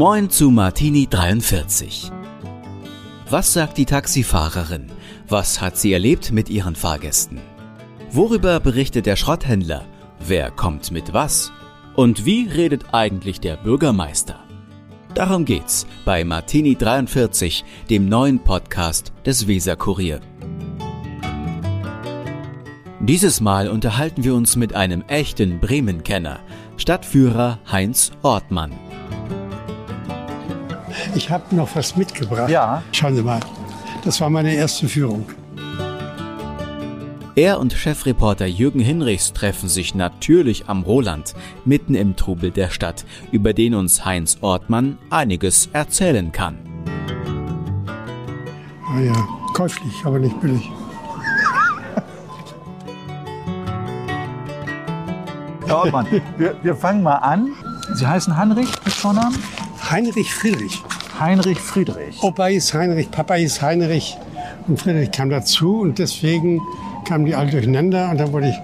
Moin zu Martini 43. Was sagt die Taxifahrerin? Was hat sie erlebt mit ihren Fahrgästen? Worüber berichtet der Schrotthändler? Wer kommt mit was? Und wie redet eigentlich der Bürgermeister? Darum geht's bei Martini 43, dem neuen Podcast des Weser Kurier. Dieses Mal unterhalten wir uns mit einem echten Bremen-Kenner, Stadtführer Heinz Ortmann. Ich habe noch was mitgebracht. Ja. Schauen Sie mal. Das war meine erste Führung. Er und Chefreporter Jürgen Hinrichs treffen sich natürlich am Roland, mitten im Trubel der Stadt, über den uns Heinz Ortmann einiges erzählen kann. Ah ja, käuflich, aber nicht billig. Herr Ortmann, wir, wir fangen mal an. Sie heißen Heinrich mit Vornamen? Heinrich Friedrich. Heinrich Friedrich. Opa hieß Heinrich, Papa hieß Heinrich und Friedrich kam dazu und deswegen kamen die alle durcheinander und dann wurde ich,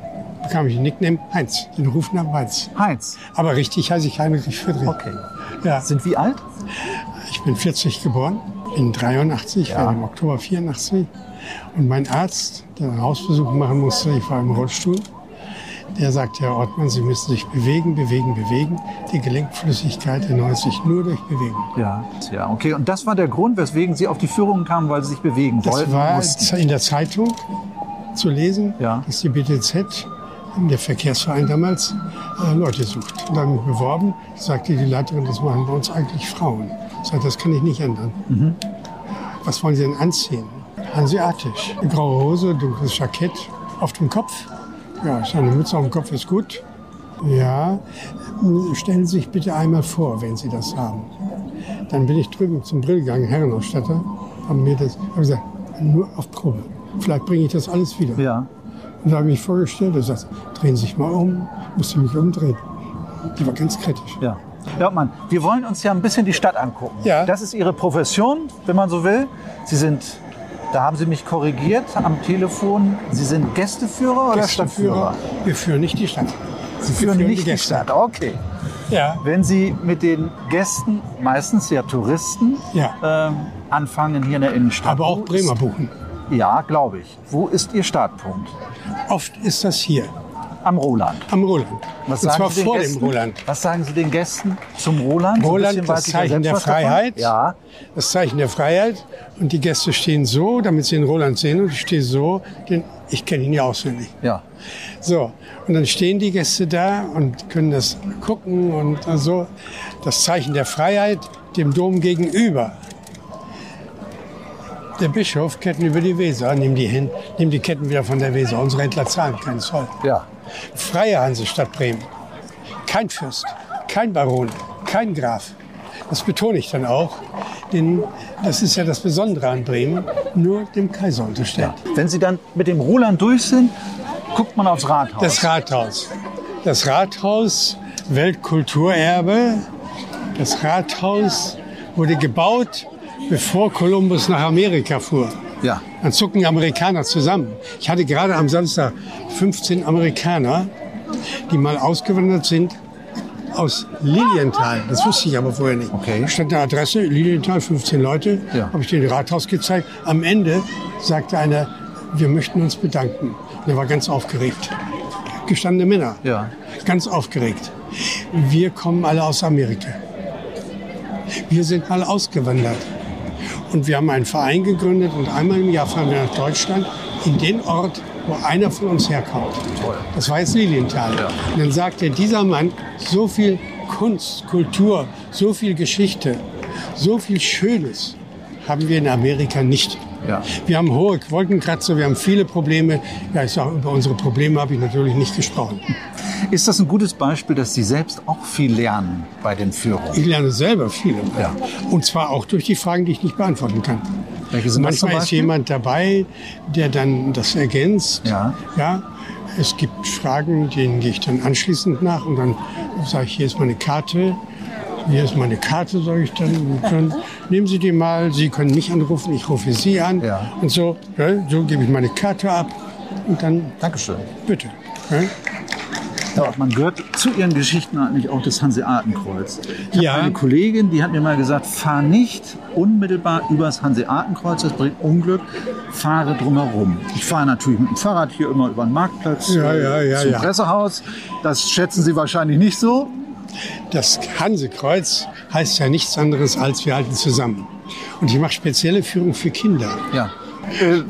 bekam ich den Nickname Heinz, den Rufnamen Heinz. Heinz. Aber richtig heiße ich Heinrich Friedrich. Okay. Ja, Sind wie alt? ich bin 40 geboren, in 83, Ja. war im Oktober 84. Und mein Arzt, der einen Hausbesuch machen musste, ich war im Rollstuhl, der sagte, Herr Ortmann, Sie müssen sich bewegen, bewegen, bewegen. Die Gelenkflüssigkeit erneuert sich nur durch Bewegung. Ja. Ja, okay. Und das war der Grund, weswegen Sie auf die Führungen kamen, weil Sie sich bewegen Das wollten. war mussten. in der Zeitung zu lesen, Ja. dass die BTZ, der Verkehrsverein damals, äh, Leute sucht. Und da habe ich mich beworben, sagte die Leiterin, das machen bei uns eigentlich Frauen. Ich sagte, das kann ich nicht ändern. Mhm. Was wollen Sie denn anziehen? Hanseatisch. Eine graue Hose, dunkles Jackett auf dem Kopf. Ja, so eine Mütze auf dem Kopf ist gut. Ja, stellen Sie sich bitte einmal vor, wenn Sie das haben. Dann bin ich drüben zum Brill gegangen, Herrenausstatter, haben mir das, haben gesagt, nur auf Probe. Vielleicht bringe ich das alles wieder. Ja. Und da habe ich mich vorgestellt, er sagt, drehen Sie sich mal um, musste mich umdrehen. Die war ganz kritisch. Ja. Herr Ortmann, wir wollen uns ja ein bisschen die Stadt angucken. Ja. Das ist Ihre Profession, wenn man so will. Sie sind, da haben Sie mich korrigiert am Telefon, Sie sind Gästeführer oder Stadtführer? Wir führen nicht die Stadt. Sie führen führen die nicht die Gäste. Stadt, okay. Ja, Wenn Sie mit den Gästen, meistens ja Touristen, Ja. ähm, anfangen hier in der Innenstadt. aber auch Bremer buchen. ja, glaube ich. Wo ist Ihr Startpunkt? Oft ist das hier, Am Roland. am Roland. Was Und zwar Sie den vor Gästen? dem Roland. Was sagen Sie den Gästen zum Roland? So Roland, bisschen das Zeichen der was davon. Freiheit. Ja, Das Zeichen der Freiheit. Und die Gäste stehen so, damit sie den Roland sehen. Und ich stehe so, denn ich kenne ihn ja auswendig. ja. So, und dann stehen die Gäste da und können das gucken und so. Das Zeichen der Freiheit dem Dom gegenüber. Der Bischof Ketten über die Weser, nimm die hin, nimm die Ketten wieder von der Weser. Unsere Händler zahlen keinen Zoll. Ja. Freie Hansestadt Bremen. Kein Fürst, kein Baron, kein Graf. Das betone ich dann auch, denn das ist ja das Besondere an Bremen, nur dem Kaiser unterstellt. Wenn Sie dann mit dem Roland durch sind, guckt man aufs Rathaus. Das Rathaus. Das Rathaus, Weltkulturerbe. Das Rathaus wurde gebaut, bevor Kolumbus nach Amerika fuhr. Ja. Dann zucken die Amerikaner zusammen. Ich hatte gerade am Samstag 15 Amerikaner, die mal ausgewandert sind aus Lilienthal. Das wusste ich aber vorher nicht. Okay. Stand eine Adresse, Lilienthal, 15 Leute. Ja. Habe ich denen Rathaus gezeigt. Am Ende sagte einer, wir möchten uns bedanken. Und er war ganz aufgeregt. Gestandene Männer. Ja. Ganz aufgeregt. Wir kommen alle aus Amerika. Wir sind mal ausgewandert. Und wir haben einen Verein gegründet und einmal im Jahr fahren wir nach Deutschland in den Ort, wo einer von uns herkommt. Das war jetzt Lilienthal. Und dann sagte dieser Mann, so viel Kunst, Kultur, so viel Geschichte, so viel Schönes haben wir in Amerika nicht. Ja. Wir haben hohe Wolkenkratzer, wir haben viele Probleme. Ja, ich sage, über unsere Probleme habe ich natürlich nicht gesprochen. Ist das ein gutes Beispiel, dass Sie selbst auch viel lernen bei den Führungen? Ich lerne selber viel. Ja. Und zwar auch durch die Fragen, die ich nicht beantworten kann. Manchmal ist jemand dabei, der dann das ergänzt. Ja. ja. Es gibt Fragen, denen gehe ich dann anschließend nach und dann sage ich, hier ist meine Karte. Hier ist meine Karte, sage ich dann. Dann nehmen Sie die mal, Sie können mich anrufen, ich rufe Sie an. Ja. Und so, ja, so gebe ich meine Karte ab. Und dann, Dankeschön. bitte. Ja. Ja, man gehört zu Ihren Geschichten eigentlich auch das Hanseatenkreuz. Ich Ja. habe eine Kollegin, die hat mir mal gesagt, fahr nicht unmittelbar übers Hanseatenkreuz, das bringt Unglück, fahre drumherum. Ich fahre natürlich mit dem Fahrrad hier immer über den Marktplatz Ja, äh, ja, zum. Pressehaus. Das schätzen Sie wahrscheinlich nicht so. Das Hansekreuz heißt ja nichts anderes als wir halten zusammen. Und ich mache spezielle Führung für Kinder. Ja.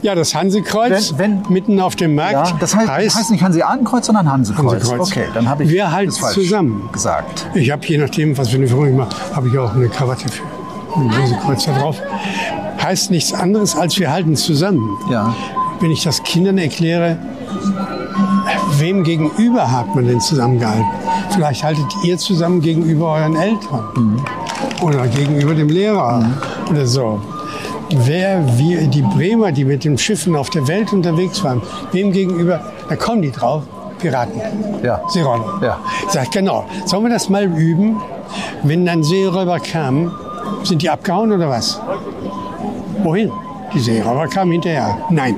Ja, das Hansekreuz Wenn- wenn- mitten auf dem Markt Ja, das heißt, das heißt nicht Hanseatenkreuz, sondern Hansekreuz. Hansekreuz. Okay, dann habe ich Wir halten zusammen. gesagt. Ich habe je nachdem, was für eine Führung ich mache, habe ich auch eine Krawatte für. Ein Hansekreuz da drauf. Heißt nichts anderes als wir halten zusammen. Ja. Wenn ich das Kindern erkläre, wem gegenüber hat man denn zusammengehalten? Vielleicht haltet ihr zusammen gegenüber euren Eltern oder gegenüber dem Lehrer oder so. Wer, wir, die Bremer, die mit den Schiffen auf der Welt unterwegs waren, wem gegenüber, da kommen die drauf, Piraten, Ja. Seeräuber. Ja. Sag genau, sollen wir das mal üben? Wenn dann Seeräuber kamen, sind die abgehauen oder was? Wohin? Die Seeräuber kamen hinterher. Nein,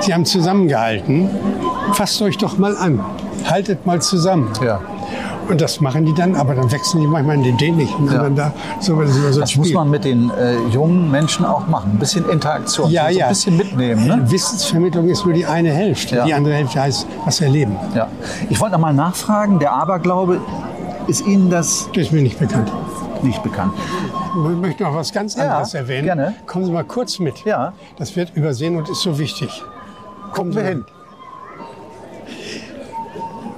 sie haben zusammengehalten. Fasst euch doch mal an. Haltet mal zusammen. Ja. Und das machen die dann, aber dann wechseln die manchmal in den dänischen. Ja. Und da, so, das so Das muss Spiel. man mit den äh, jungen Menschen auch machen. Ein bisschen Interaktion, Ja, ja. ein bisschen mitnehmen. Ne? Wissensvermittlung ist nur die eine Hälfte. Ja. Die andere Hälfte heißt, was erleben. Ja. Ich wollte noch mal nachfragen, der Aberglaube, ist Ihnen das Das ist mir nicht bekannt. nicht bekannt? Ich möchte noch was ganz Ja, anderes erwähnen. gerne. Kommen Sie mal kurz mit. Ja. Das wird übersehen und ist so wichtig. Kommen Sie wir mal. hin.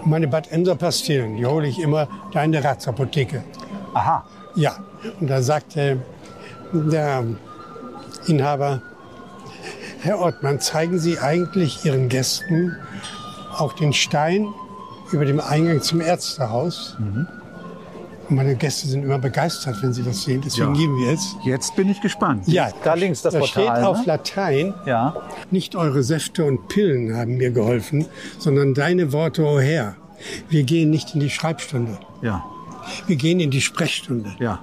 Meine Bad Ender Pastillen, die hole ich immer da in der Ratsapotheke. Aha. Ja, und da sagte der Inhaber, Herr Ortmann, zeigen Sie eigentlich Ihren Gästen auch den Stein über dem Eingang zum Ärztehaus? Und meine Gäste sind immer begeistert, wenn sie das sehen, deswegen Ja. geben wir es. Jetzt bin ich gespannt. Ja, da links das da Portal. steht auf ne? Latein, Ja. nicht eure Säfte und Pillen haben mir geholfen, sondern deine Worte, o Herr. Wir gehen nicht in die Schreibstunde, Ja. wir gehen in die Sprechstunde. Ja.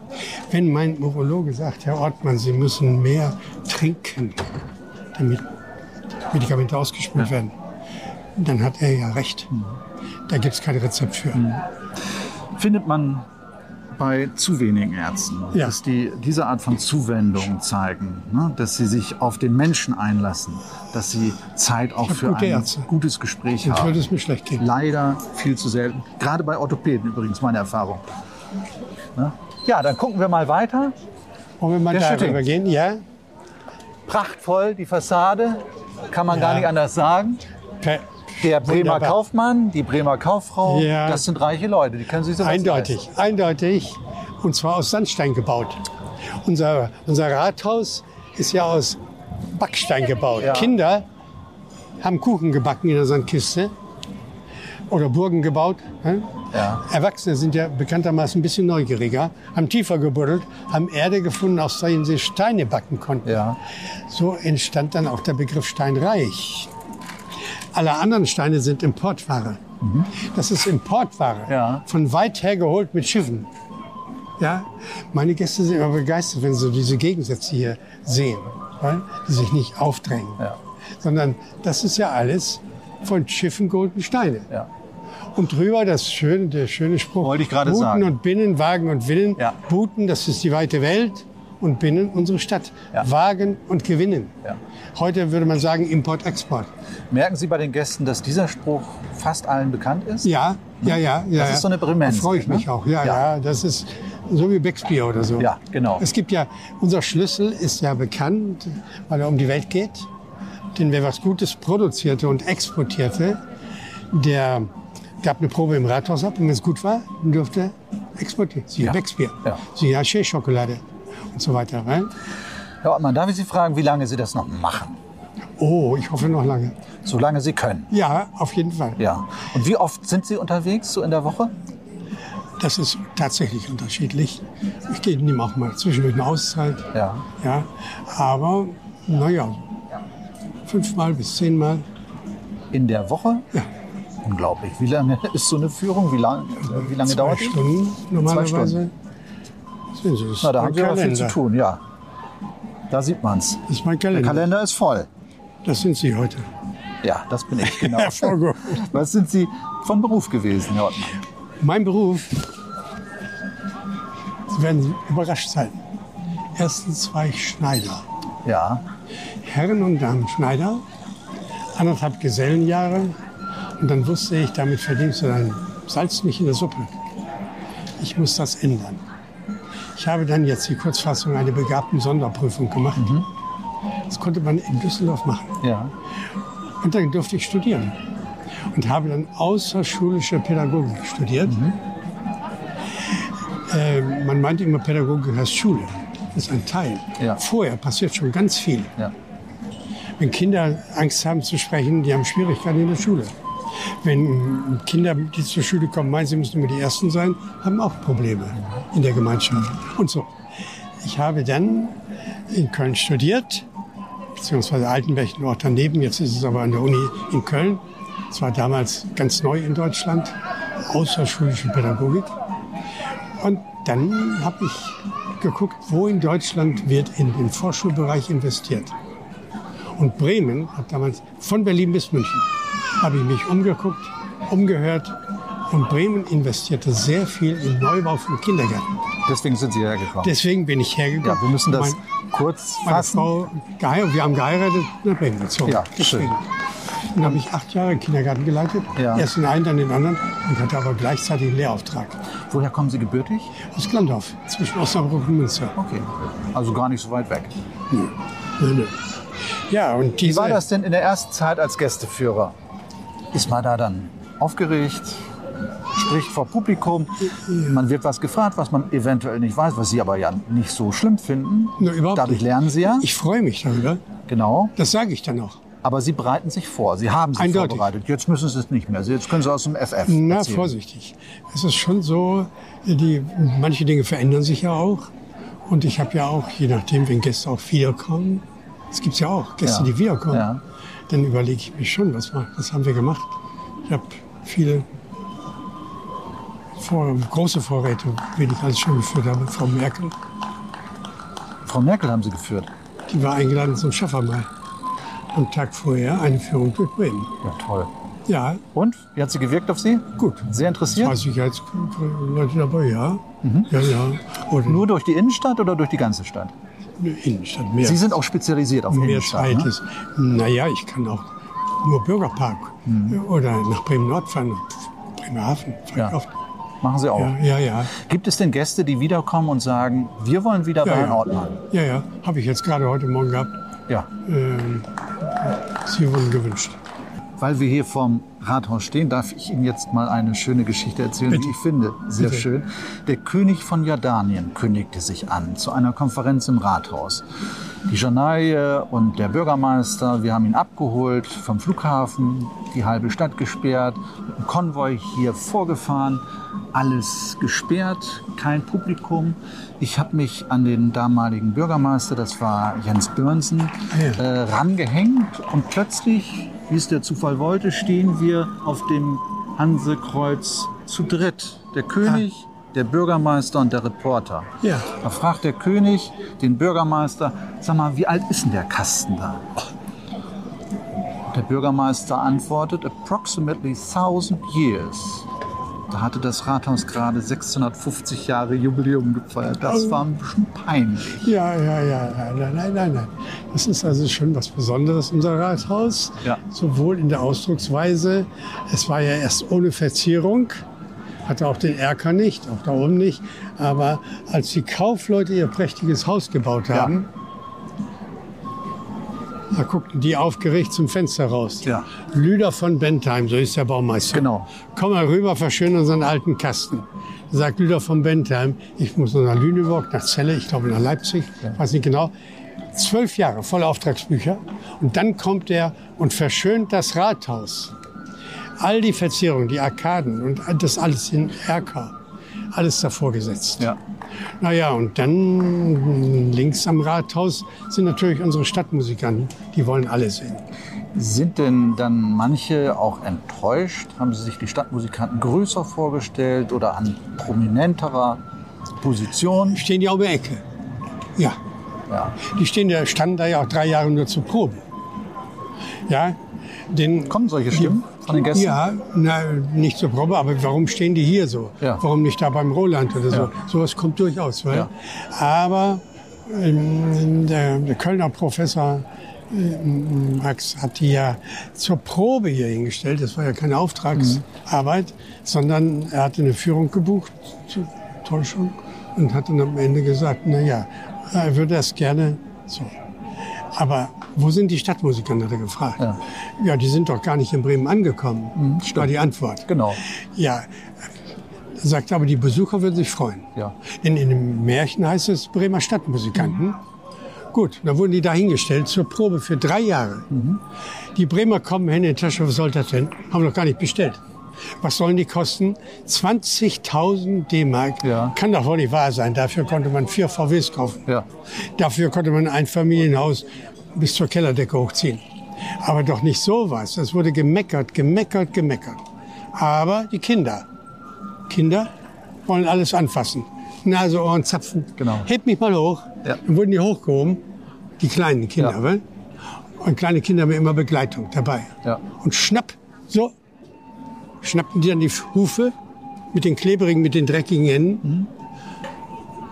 Wenn mein Urologe sagt, Herr Ortmann, Sie müssen mehr trinken, damit Medikamente ausgespült werden, dann hat er ja recht. Mhm. Da gibt es kein Rezept für. Findet man bei zu wenigen Ärzten, Ja. dass die diese Art von Zuwendung zeigen, ne? dass sie sich auf den Menschen einlassen, dass sie Zeit auch für ein Ärzte. gutes Gespräch Sonst würde haben. es mir schlecht gehen. Leider viel zu selten. Gerade bei Orthopäden übrigens, meine Erfahrung. Ne? Ja, dann gucken wir mal weiter. Wollen wir mal Der darüber Schütting. gehen? Ja? Prachtvoll, die Fassade, kann man Ja. gar nicht anders sagen. Per Der Bremer Wunderbar. Kaufmann, die Bremer Kauffrau, Ja. das sind reiche Leute, die können sich so Eindeutig, eindeutig. Und zwar aus Sandstein gebaut. Unser, unser Rathaus ist ja aus Backstein gebaut. Ja. Kinder haben Kuchen gebacken in der Sandkiste oder Burgen gebaut. Ja. Erwachsene sind ja bekanntermaßen ein bisschen neugieriger, haben tiefer gebuddelt, haben Erde gefunden, aus der sie Steine backen konnten. Ja. So entstand dann auch der Begriff Steinreich. Alle anderen Steine sind Importware. Das ist Importware. Ja. Von weit her geholt mit Schiffen. Ja, meine Gäste sind immer begeistert, wenn sie diese Gegensätze hier sehen, weil die sich nicht aufdrängen, Ja. sondern das ist ja alles von Schiffen geholten Steine. Ja. Und drüber das schöne, der schöne Spruch. Wollte ich gerade Buten sagen. und Binnen, Wagen und Willen. Ja. Buten, das ist die weite Welt. Und Binnen, unsere Stadt. Ja. Wagen und Gewinnen. Ja. Heute würde man sagen Import-Export. Merken Sie bei den Gästen, dass dieser Spruch fast allen bekannt ist? Ja, ja, ja. ja ist so eine Bremenz, Da freue ich ne? mich auch. Ja, Ja. ja, das ist so wie Becksbier oder so. Ja, genau. Es gibt ja, unser Schlüssel ist ja bekannt, weil er um die Welt geht. Denn wer was Gutes produzierte und exportierte, der gab eine Probe im Rathaus ab und wenn es gut war, dann durfte er exportieren. Siehe Ja. Becksbier, Ja. siehe Haché-Schokolade und so weiter. Ne? Herr Ortmann, darf ich Sie fragen, wie lange Sie das noch machen? Oh, ich hoffe noch lange. Solange Sie können. Ja, auf jeden Fall. Ja. Und wie oft sind Sie unterwegs, so in der Woche? Das ist tatsächlich unterschiedlich. Ich gehe nehme auch mal zwischendurch eine Auszeit. Ja. Ja, aber naja, fünfmal bis zehnmal. In der Woche? Ja. Unglaublich. Wie lange ist so eine Führung? Wie, lang, wie lange Zwei dauert die? Stunden normalerweise. Stunden. Sehen Sie, das Na, da haben Sie aber viel zu Kalender. tun, ja. Da sieht man's. Das ist mein Der Kalender. Kalender ist voll. Das sind Sie heute. Ja, das bin ich, genau. Was sind Sie von Beruf gewesen, Herr Ottmann? Mein Beruf, Sie werden überrascht sein. Erstens war ich Schneider. Ja. Herren- und Damen-Schneider, anderthalb Gesellenjahre. Und dann wusste ich, damit verdienst du dein Salz nicht in der Suppe. Ich muss das ändern. Ich habe dann jetzt die Kurzfassung eine begabten Sonderprüfung gemacht. Das konnte man in Düsseldorf machen. Ja. Und dann durfte ich studieren. Und habe dann außerschulische Pädagogik studiert. Äh, man meint immer, Pädagogik heißt Schule. Das ist ein Teil. Ja. Vorher passiert schon ganz viel. Ja. Wenn Kinder Angst haben zu sprechen, die haben Schwierigkeiten in der Schule. Wenn Kinder, die zur Schule kommen, meinen, sie müssen immer die Ersten sein, haben auch Probleme in der Gemeinschaft. Und so. Ich habe dann in Köln studiert, beziehungsweise Altenberg, ein Ort daneben. Jetzt ist es aber an der Uni in Köln. Es war damals ganz neu in Deutschland, außerschulische Pädagogik. Und dann habe ich geguckt, wo in Deutschland wird in den Vorschulbereich investiert. Und Bremen hat damals von Berlin bis München habe ich mich umgeguckt, umgehört und Bremen investierte sehr viel in Neubau von Kindergärten. Deswegen sind Sie hergekommen. Deswegen bin ich hergekommen. ja, wir müssen das Mein- kurz meine fassen. Frau geheiratet, wir haben geheiratet, nach Bremen gezogen. Ja, schön. Dann habe ich acht Jahre Kindergarten geleitet, Ja. erst den einen, dann den anderen und hatte aber gleichzeitig einen Lehrauftrag. Woher kommen Sie gebürtig? Aus Glandorf, zwischen Osnabrück und Münster. Okay. Also gar nicht so weit weg. Nö, nö. Ja, und Wie diese, war das denn in der ersten Zeit als Gästeführer? Ist man da dann aufgeregt? Spricht vor Publikum? Man wird was gefragt, was man eventuell nicht weiß, was Sie aber ja nicht so schlimm finden. Na, überhaupt Dadurch nicht. lernen Sie ja. Ich freue mich darüber. Genau. Das sage ich dann auch. Aber Sie bereiten sich vor. Sie haben sich Eindeutig. vorbereitet. Jetzt müssen Sie es nicht mehr. Jetzt können Sie aus dem FF Na, erzählen. vorsichtig. Es ist schon so, die, manche Dinge verändern sich ja auch. Und ich habe ja auch, je nachdem, wenn Gäste auch wiederkommen, es gibt ja auch Gäste, Ja. die wiederkommen, Ja. Dann überlege ich mich schon, was, ma- was haben wir gemacht. Ich habe viele vor, große Vorräte, wie ich alles schon geführt habe, Frau Merkel. Frau Merkel haben Sie geführt. Die war eingeladen zum Schaffermal. Am Tag vorher eine Führung durch Bremen. Ja, toll. Ja, Und? Wie hat sie gewirkt auf Sie? gut. Sehr Zwei interessiert? Sicherheitsleute dabei, ja. Mhm. Ja, ja. Oder Nur durch die Innenstadt oder durch die ganze Stadt? Innenstadt. Mehr, Sie sind auch spezialisiert auf mehr Innenstadt. Zeit Ne? ist. Naja, ich kann auch nur Bürgerpark Mhm. oder nach Bremen-Nord fahren, nach Bremerhaven. ich Ja. oft. Machen Sie auch. Ja, ja, ja. Gibt es denn Gäste, die wiederkommen und sagen, wir wollen wieder bei Ja, Herrn ja. Ortmann? Ja, ja. Habe ich jetzt gerade heute Morgen gehabt. Ja. Ähm, Sie wurden gewünscht. Weil wir hier vorm Rathaus stehen, darf ich Ihnen jetzt mal eine schöne Geschichte erzählen, Bitte. die ich finde sehr Bitte. schön. Der König von Jordanien kündigte sich an zu einer Konferenz im Rathaus. Die Janaille und der Bürgermeister, wir haben ihn abgeholt vom Flughafen, die halbe Stadt gesperrt, einem Konvoi hier vorgefahren, alles gesperrt, kein Publikum. Ich habe mich an den damaligen Bürgermeister, das war Jens Börnsen, Ja. äh, rangehängt und plötzlich, wie es der Zufall wollte, stehen wir auf dem Hansekreuz zu dritt. Der König, der Bürgermeister und der Reporter. Ja. Da fragt der König den Bürgermeister, sag mal, wie alt ist denn der Kasten da? Der Bürgermeister antwortet, approximately 1000 years. Da hatte das Rathaus gerade 650 Jahre Jubiläum gefeiert. Das war ein bisschen peinlich. Ja, ja, ja, ja, nein, nein, nein, nein. Das ist also schon was Besonderes, unser Rathaus. Ja. Sowohl in der Ausdrucksweise, es war ja erst ohne Verzierung, hatte auch den Erker nicht, auch da oben nicht. Aber als die Kaufleute ihr prächtiges Haus gebaut haben, da guckten die aufgeregt zum Fenster raus. Ja. Lüder von Bentheim, so ist der Baumeister. Genau. Komm mal rüber, verschönern unseren alten Kasten. Sagt Lüder von Bentheim, ich muss nach Lüneburg, nach Celle, ich glaube nach Leipzig, weiß nicht genau. Zwölf Jahre volle Auftragsbücher. Und dann kommt er und verschönt das Rathaus. All die Verzierungen, die Arkaden und das alles in Erker, alles davor gesetzt. Ja. Naja, und dann links am Rathaus sind natürlich unsere Stadtmusikanten. Die wollen alle sehen. Sind denn dann manche auch enttäuscht? Haben Sie sich die Stadtmusikanten größer vorgestellt oder an prominenterer Position? Stehen die um die Ecke. Ja, Ja. Die stehen da, standen da ja auch drei Jahre nur zur Probe. Ja, den, Kommen solche Stimmen? von den Gästen? Ja, na, nicht zur Probe, aber warum stehen die hier so? Ja. Warum nicht da beim Roland oder so? Ja. Sowas kommt durchaus. Weil, Ja. Aber ähm, der, der Kölner Professor ähm, Max hat die ja zur Probe hier hingestellt. Das war ja keine Auftragsarbeit, sondern er hatte eine Führung gebucht zur Täuschung und hat dann am Ende gesagt, na ja, er würde das gerne so. Aber wo sind die Stadtmusiker, hat er gefragt. Ja. Ja, die sind doch gar nicht in Bremen angekommen, war die Antwort. Genau. Ja, er sagt aber, die Besucher würden sich freuen. Ja. Denn in dem Märchen heißt es Bremer Stadtmusikanten. Gut, dann wurden die dahingestellt zur Probe für drei Jahre. Die Bremer kommen hin in die Tasche, was soll das denn? Haben noch gar nicht bestellt. Was sollen die kosten? 20.000 D-Mark. Ja. Kann doch wohl nicht wahr sein. Dafür konnte man vier VWs kaufen. Ja. Dafür konnte man ein Familienhaus bis zur Kellerdecke hochziehen. Aber doch nicht sowas. Das wurde gemeckert, gemeckert, gemeckert. Aber die Kinder, Kinder wollen alles anfassen. Nase, Ohren, Zapfen. Genau. Heb mich mal hoch. Ja. Dann wurden die hochgehoben. Die kleinen Kinder, Ja. weil? Und kleine Kinder haben immer Begleitung dabei. Ja. Und schnapp, so, schnappten die dann die Hufe mit den klebrigen, mit den dreckigen Enden. Mhm.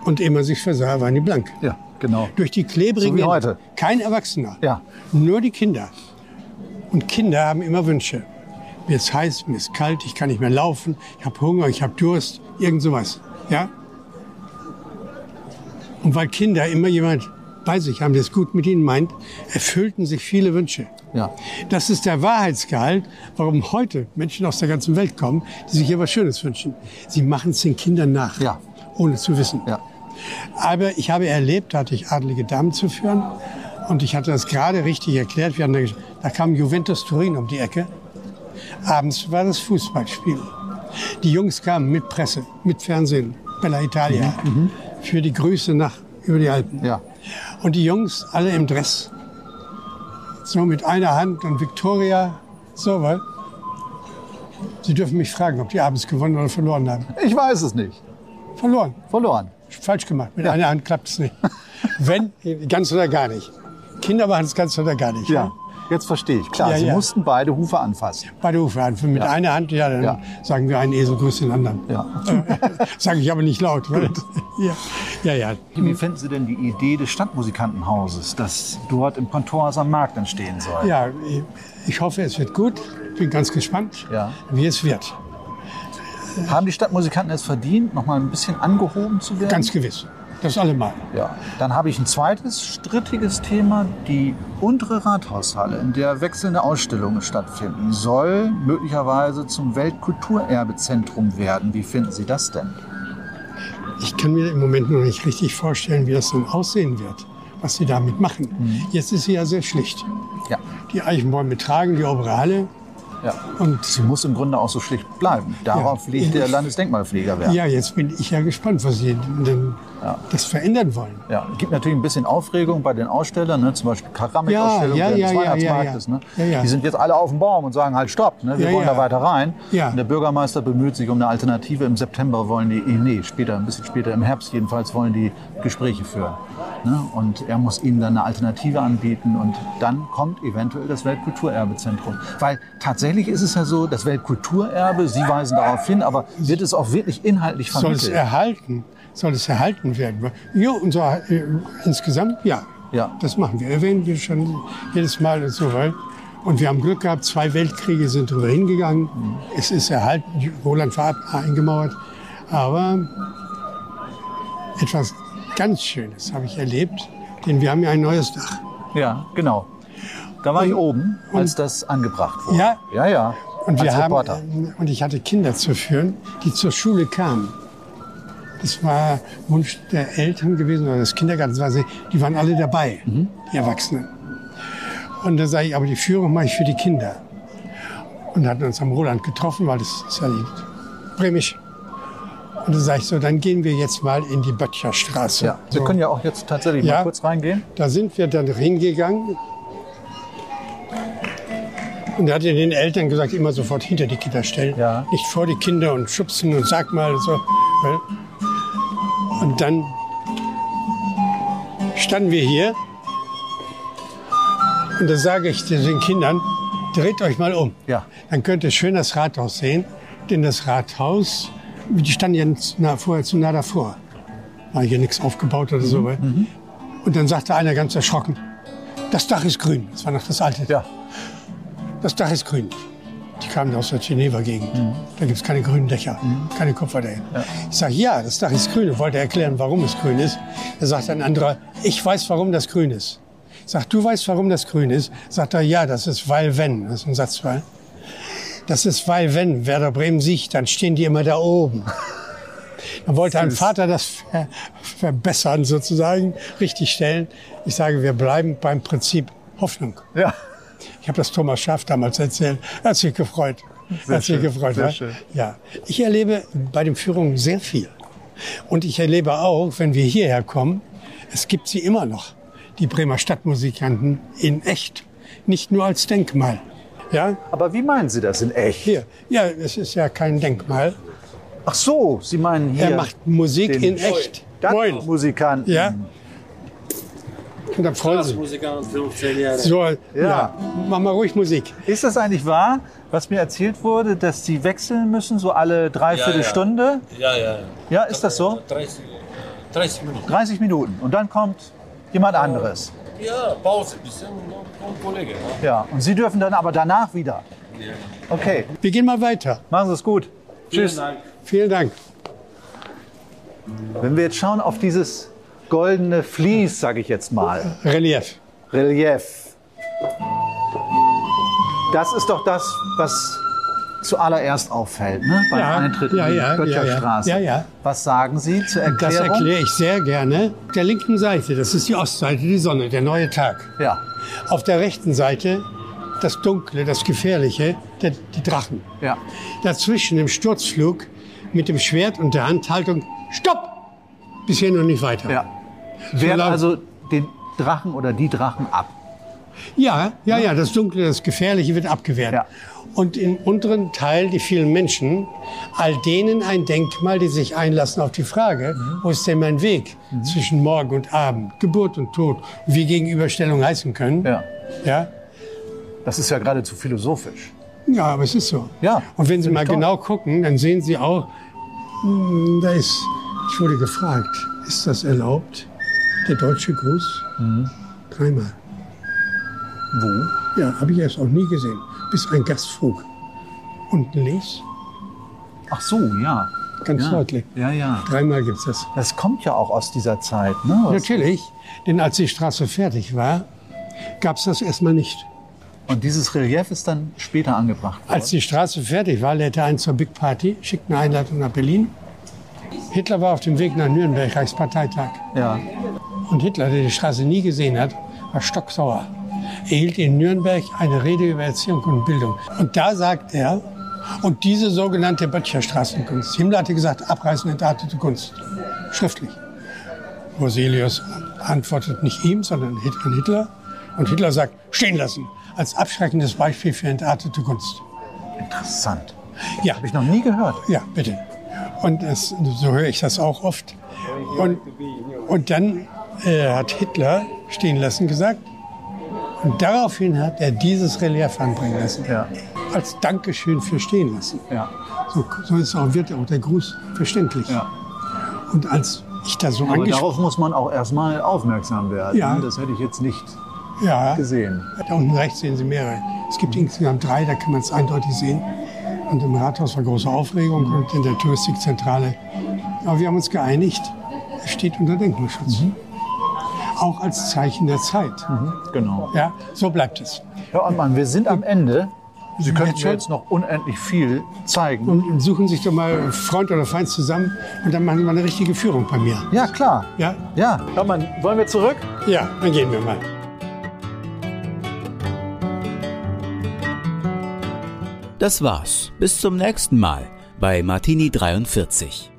Und ehe man sich versah, waren die blank. Ja, genau. Durch die klebrigen So heute. Kein Erwachsener. Ja. Nur die Kinder. Und Kinder haben immer Wünsche. Mir ist heiß, mir ist kalt, ich kann nicht mehr laufen, ich habe Hunger, ich habe Durst, irgend sowas. Ja? Und weil Kinder immer jemand bei sich haben, der es gut mit ihnen meint, erfüllten sich viele Wünsche. Ja. Das ist der Wahrheitsgehalt, warum heute Menschen aus der ganzen Welt kommen, die sich hier was Schönes wünschen. Sie machen es den Kindern nach, Ja. ohne zu wissen. Ja. Aber ich habe erlebt, da hatte ich adlige Damen zu führen und ich hatte das gerade richtig erklärt. Wir hatten da, da kam Juventus Turin um die Ecke. Abends war das Fußballspiel. Die Jungs kamen mit Presse, mit Fernsehen, Bella Italia, für die Grüße nach über die Alpen. Ja. Und die Jungs alle im Dress, so mit einer Hand und Victoria, so weil. Sie dürfen mich fragen, ob die abends gewonnen oder verloren haben. Ich weiß es nicht. Verloren. Verloren. Falsch gemacht. Mit einer Hand klappt es nicht. Wenn, ganz oder gar nicht. Kinder machen es ganz oder gar nicht. Ja. Jetzt verstehe ich. Klar, Ja, sie ja. mussten beide Hufe anfassen. Beide Hufe an. Mit Ja. einer Hand, ja, dann sagen wir, ein Esel grüßt den anderen. Ja. Sage ich aber nicht laut. Ja, ja. Wie finden Sie denn die Idee des Stadtmusikantenhauses, das dort im Kontorhaus am Markt entstehen soll? Ja, ich hoffe, es wird gut. Bin ganz gespannt, wie es wird. Haben die Stadtmusikanten es verdient, noch mal ein bisschen angehoben zu werden? Ganz gewiss. Das allemal. Ja. Dann habe ich ein zweites strittiges Thema. Die untere Rathaushalle, in der wechselnde Ausstellungen stattfinden, soll möglicherweise zum Weltkulturerbezentrum werden. Wie finden Sie das denn? Ich kann mir im Moment noch nicht richtig vorstellen, wie das dann aussehen wird, was sie damit machen. Mhm. Jetzt ist sie ja sehr schlicht. Ja. Die Eichenbäume tragen die obere Halle ja. und Sie muss im Grunde auch so schlicht bleiben. Darauf Ja. legt der Landesdenkmalpfleger Wert. ja, jetzt bin ich ja gespannt, was sie denn Ja. das verändern wollen. Ja, gibt natürlich ein bisschen Aufregung bei den Ausstellern, ne? zum Beispiel Keramikausstellung Ja, ja, ja, des ja, Weihnachtsmarktes. Ne? Die sind jetzt alle auf dem Baum und sagen halt Stopp, ne? wir wollen da weiter rein. Ja. Und der Bürgermeister bemüht sich um eine Alternative. Im September wollen die, eh, nee, später, ein bisschen später, im Herbst jedenfalls, wollen die Gespräche führen. Ne? Und er muss ihnen dann eine Alternative anbieten und dann kommt eventuell das Weltkulturerbezentrum. Weil tatsächlich ist es ja so, das Weltkulturerbe, Sie weisen darauf hin, aber wird es auch wirklich inhaltlich Soll es vermittelt? erhalten? Soll es erhalten werden? Ja, unser, äh, insgesamt ja. Ja. Das machen wir. Erwähnen wir schon jedes Mal und so weiter. Und wir haben Glück gehabt, zwei Weltkriege sind drüber hingegangen. Mhm. Es ist erhalten, Roland war eingemauert. Aber etwas ganz Schönes habe ich erlebt, denn wir haben ja ein neues Dach. Ja, genau. Da war ich oben, als das angebracht wurde. Ja? Ja, ja. Und wir haben, und ich hatte Kinder zu führen, die zur Schule kamen. Das war Wunsch der Eltern gewesen oder des Kindergartens. war sie- Die waren alle dabei, Mhm. die Erwachsenen. Und dann sage ich, aber die Führung mache ich für die Kinder. Und hatten uns am Roland getroffen, weil das ist ja die Bremisch. Und dann sage ich so, dann gehen wir jetzt mal in die Böttcherstraße. Ja, wir so. können ja auch jetzt tatsächlich mal Ja. kurz reingehen. Da sind wir dann hingegangen. Und er hat den Eltern gesagt, immer sofort hinter die Kinder stellen. Ja. Nicht vor die Kinder und schubsen und sag mal so. weil- Und dann standen wir hier. Und da sage ich den Kindern, Dreht euch mal um. Ja. Dann könnt ihr schön das Rathaus sehen. Denn das Rathaus, die standen ja nah, vorher zu nah davor. War hier nichts aufgebaut oder so. Mhm. Und dann sagte einer ganz erschrocken, das Dach ist grün. Das war noch das alte. Ja. Das Dach ist grün. Die kamen aus der Geneva-Gegend. Mhm. Da gibt es keine grünen Dächer, keine Kupferdächer. Ich sage, ja, das Dach ist grün. Und wollte erklären, warum es grün ist. Da sagt ein anderer, ich weiß, warum das grün ist. Ich sag, du weißt, warum das grün ist? Sagt er, ja, das ist weil wenn. Das ist ein Satzfall. Das ist weil wenn Werder Bremen siegt, dann stehen die immer da oben. Dann wollte ein Vater das ver verbessern, sozusagen, richtigstellen. Ich sage, wir bleiben beim Prinzip Hoffnung. Ja. Ich habe das Thomas Schaff damals erzählt. Er hat sich gefreut. Sehr hat sich schön, gefreut. sehr wa? schön. Ja. Ich erlebe bei den Führungen sehr viel. Und ich erlebe auch, wenn wir hierher kommen, es gibt sie immer noch, die Bremer Stadtmusikanten in echt. Nicht nur als Denkmal. Ja, Aber wie meinen Sie das in echt? hier. Ja, es ist ja kein Denkmal. Ach so, Sie meinen hier Er macht Musik in echt. Moin. Stadtmusikanten. Ja. Und dann freuen sie. Musikant 15 Jahre. So, ja. Mach mal ruhig Musik. Ist das eigentlich wahr, was mir erzählt wurde, dass Sie wechseln müssen, so alle dreiviertel Ja, ja. Stunde? Ja, ja. Ja, ist das so? 30, 30 Minuten. 30 Minuten. Und dann kommt jemand anderes. Ja, Pause, bisschen und, Kollege. Ja. Ja. Und Sie dürfen dann aber danach wieder. Okay. Wir gehen mal weiter. Machen Sie es gut. Tschüss. Vielen Dank. Vielen Dank. Wenn wir jetzt schauen auf dieses goldene Vlies, sage ich jetzt mal, Relief. Relief. Das ist doch das, was zuallererst auffällt, ne? beim Ja, Eintritt ja, in die ja, Götterstraße. ja, ja. Was sagen Sie zur Das Erklärung? erkläre ich sehr gerne. Auf der linken Seite, das ist die Ostseite, die Sonne, der neue Tag. Ja, Auf der rechten Seite das Dunkle, das Gefährliche, der, die Drachen. ja. Dazwischen im Sturzflug mit dem Schwert und der Handhaltung, stopp! Bisher noch nicht weiter. ja. Laut- also den Drachen oder die Drachen ab. Ja, ja, ja, das Dunkle, das Gefährliche wird abgewehrt. Ja. Und im unteren Teil die vielen Menschen, all denen ein Denkmal, die sich einlassen auf die Frage, wo ist denn mein Weg zwischen Morgen und Abend, Geburt und Tod, wie Gegenüberstellung heißen können. Ja. Ja, Das ist ja geradezu philosophisch. ja aber es ist so. Ja, Und wenn Sie mal toll. genau gucken, dann sehen Sie auch, hm, da ist, ich wurde gefragt, ist das erlaubt, der deutsche Gruß? Mhm. Dreimal. Wo? Ja, habe ich erst auch nie gesehen. Bis ein Gast frug. Unten links, Ach so, ja. ganz Ja, deutlich. ja. ja. Dreimal gibt's das. Das kommt ja auch aus dieser Zeit. Ne? Was- Natürlich, denn als die Straße fertig war, gab's das erstmal nicht. Und dieses Relief ist dann später angebracht worden. Als die Straße fertig war, lädt er ein zur Big Party, schickt eine Einladung nach Berlin. Hitler war auf dem Weg nach Nürnberg, Reichsparteitag. ja. Und Hitler, der die Straße nie gesehen hat, war stocksauer. Er hielt in Nürnberg eine Rede über Erziehung und Bildung. Und da sagt er, und diese sogenannte Böttcher Straßenkunst. Himmler hatte gesagt, abreißen entartete Kunst. Schriftlich. Roselius antwortet nicht ihm, sondern an Hitler. Und Hitler sagt, stehen lassen. Als abschreckendes Beispiel für entartete Kunst. Interessant. Ja, Habe ich noch nie gehört. ja, bitte. Und es, so höre ich das auch oft. Und, und dann äh, hat Hitler stehen lassen gesagt. Und daraufhin hat er dieses Relief anbringen lassen. Ja. Als Dankeschön für stehen lassen. Ja. So, so ist auch, wird auch der Gruß verständlich. ja. Und als ich da so Aber darauf muss man auch erstmal aufmerksam werden. Ja. Das hätte ich jetzt nicht ja, gesehen. Da unten rechts sehen Sie mehrere. Es gibt insgesamt drei, da kann man es eindeutig sehen. Und im Rathaus war große Aufregung und in der Touristikzentrale. Aber wir haben uns geeinigt, es steht unter Denkmalschutz. Auch als Zeichen der Zeit. Genau. Ja, so bleibt es. Herr Ottmann, wir sind am Ende. Sie können jetzt jetzt noch unendlich viel zeigen. Und suchen sich doch mal Freund oder Feind zusammen und dann machen Sie mal eine richtige Führung bei mir. Ja, klar. Ja? Ja. Herr Ottmann, wollen wir zurück? Ja, dann gehen wir mal. Das war's. Bis zum nächsten Mal bei Martini 43.